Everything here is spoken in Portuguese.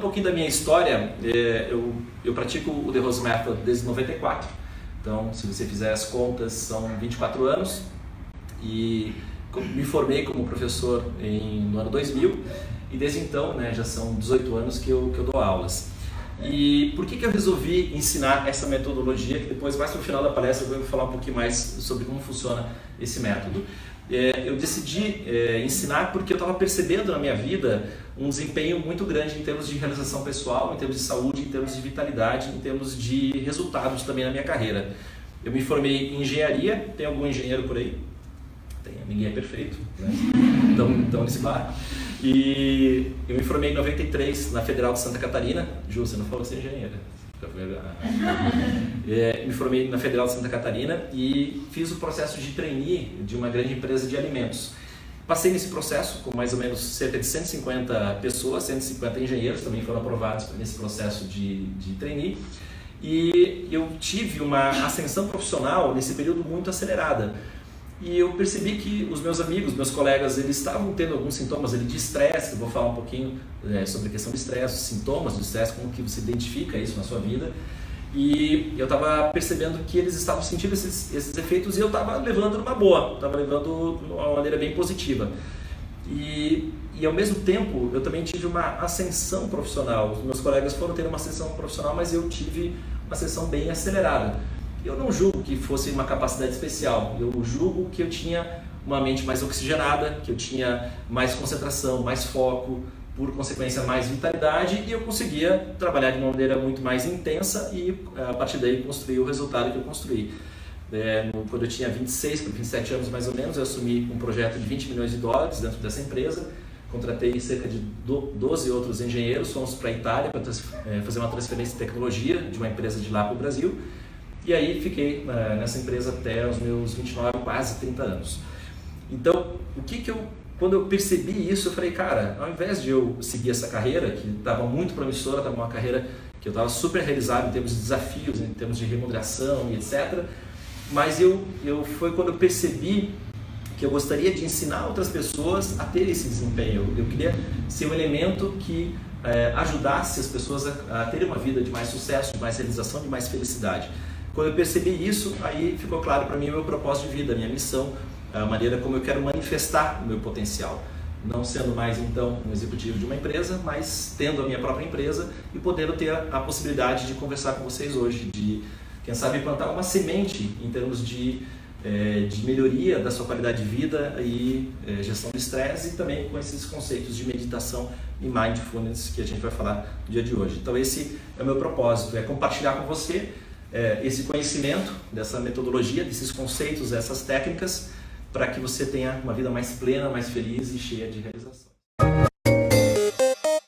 pouquinho da minha história, é, eu, eu pratico o The Rose Method desde 94. Então, se você fizer as contas, são 24 anos. E me formei como professor em, no ano 2000 e desde então, né, já são 18 anos que eu, que eu dou aulas. E por que, que eu resolvi ensinar essa metodologia, que depois, mais para o final da palestra, eu vou falar um pouquinho mais sobre como funciona esse método. É, eu decidi é, ensinar porque eu estava percebendo na minha vida um desempenho muito grande em termos de realização pessoal, em termos de saúde, em termos de vitalidade, em termos de resultados também na minha carreira. Eu me formei em engenharia, tem algum engenheiro por aí? Tem, ninguém é perfeito, né? então, então nesse barco. E eu me formei em 93 na Federal de Santa Catarina. Ju, você não falou ser engenheira. É, me formei na Federal de Santa Catarina e fiz o processo de trainee de uma grande empresa de alimentos. Passei nesse processo com mais ou menos cerca de 150 pessoas, 150 engenheiros também foram aprovados nesse processo de, de trainee. E eu tive uma ascensão profissional nesse período muito acelerada e eu percebi que os meus amigos, meus colegas, eles estavam tendo alguns sintomas ali de estresse, vou falar um pouquinho é, sobre a questão do estresse, sintomas do estresse, como que você identifica isso na sua vida. E eu estava percebendo que eles estavam sentindo esses, esses efeitos e eu estava levando numa boa, estava levando de uma maneira bem positiva. E, e ao mesmo tempo, eu também tive uma ascensão profissional. Os meus colegas foram ter uma ascensão profissional, mas eu tive uma ascensão bem acelerada. Eu não julgo que fosse uma capacidade especial, eu julgo que eu tinha uma mente mais oxigenada, que eu tinha mais concentração, mais foco, por consequência mais vitalidade e eu conseguia trabalhar de uma maneira muito mais intensa e a partir daí construir o resultado que eu construí. É, quando eu tinha 26 para 27 anos mais ou menos, eu assumi um projeto de 20 milhões de dólares dentro dessa empresa, contratei cerca de 12 outros engenheiros, fomos para a Itália para é, fazer uma transferência de tecnologia de uma empresa de lá para o Brasil e aí fiquei uh, nessa empresa até os meus 29, quase 30 anos. Então, o que que eu quando eu percebi isso, eu falei, cara, ao invés de eu seguir essa carreira, que estava muito promissora, estava uma carreira que eu estava super realizado em termos de desafios, em termos de remuneração e etc. Mas eu, eu foi quando eu percebi que eu gostaria de ensinar outras pessoas a ter esse desempenho. Eu queria ser um elemento que é, ajudasse as pessoas a, a terem uma vida de mais sucesso, de mais realização, de mais felicidade. Quando eu percebi isso, aí ficou claro para mim o meu propósito de vida, a minha missão, a maneira como eu quero manifestar o meu potencial. Não sendo mais então um executivo de uma empresa, mas tendo a minha própria empresa e podendo ter a possibilidade de conversar com vocês hoje, de quem sabe plantar uma semente em termos de, é, de melhoria da sua qualidade de vida e é, gestão do estresse e também com esses conceitos de meditação e mindfulness que a gente vai falar no dia de hoje. Então esse é o meu propósito, é compartilhar com você é, esse conhecimento dessa metodologia, desses conceitos, essas técnicas, para que você tenha uma vida mais plena, mais feliz e cheia de realização.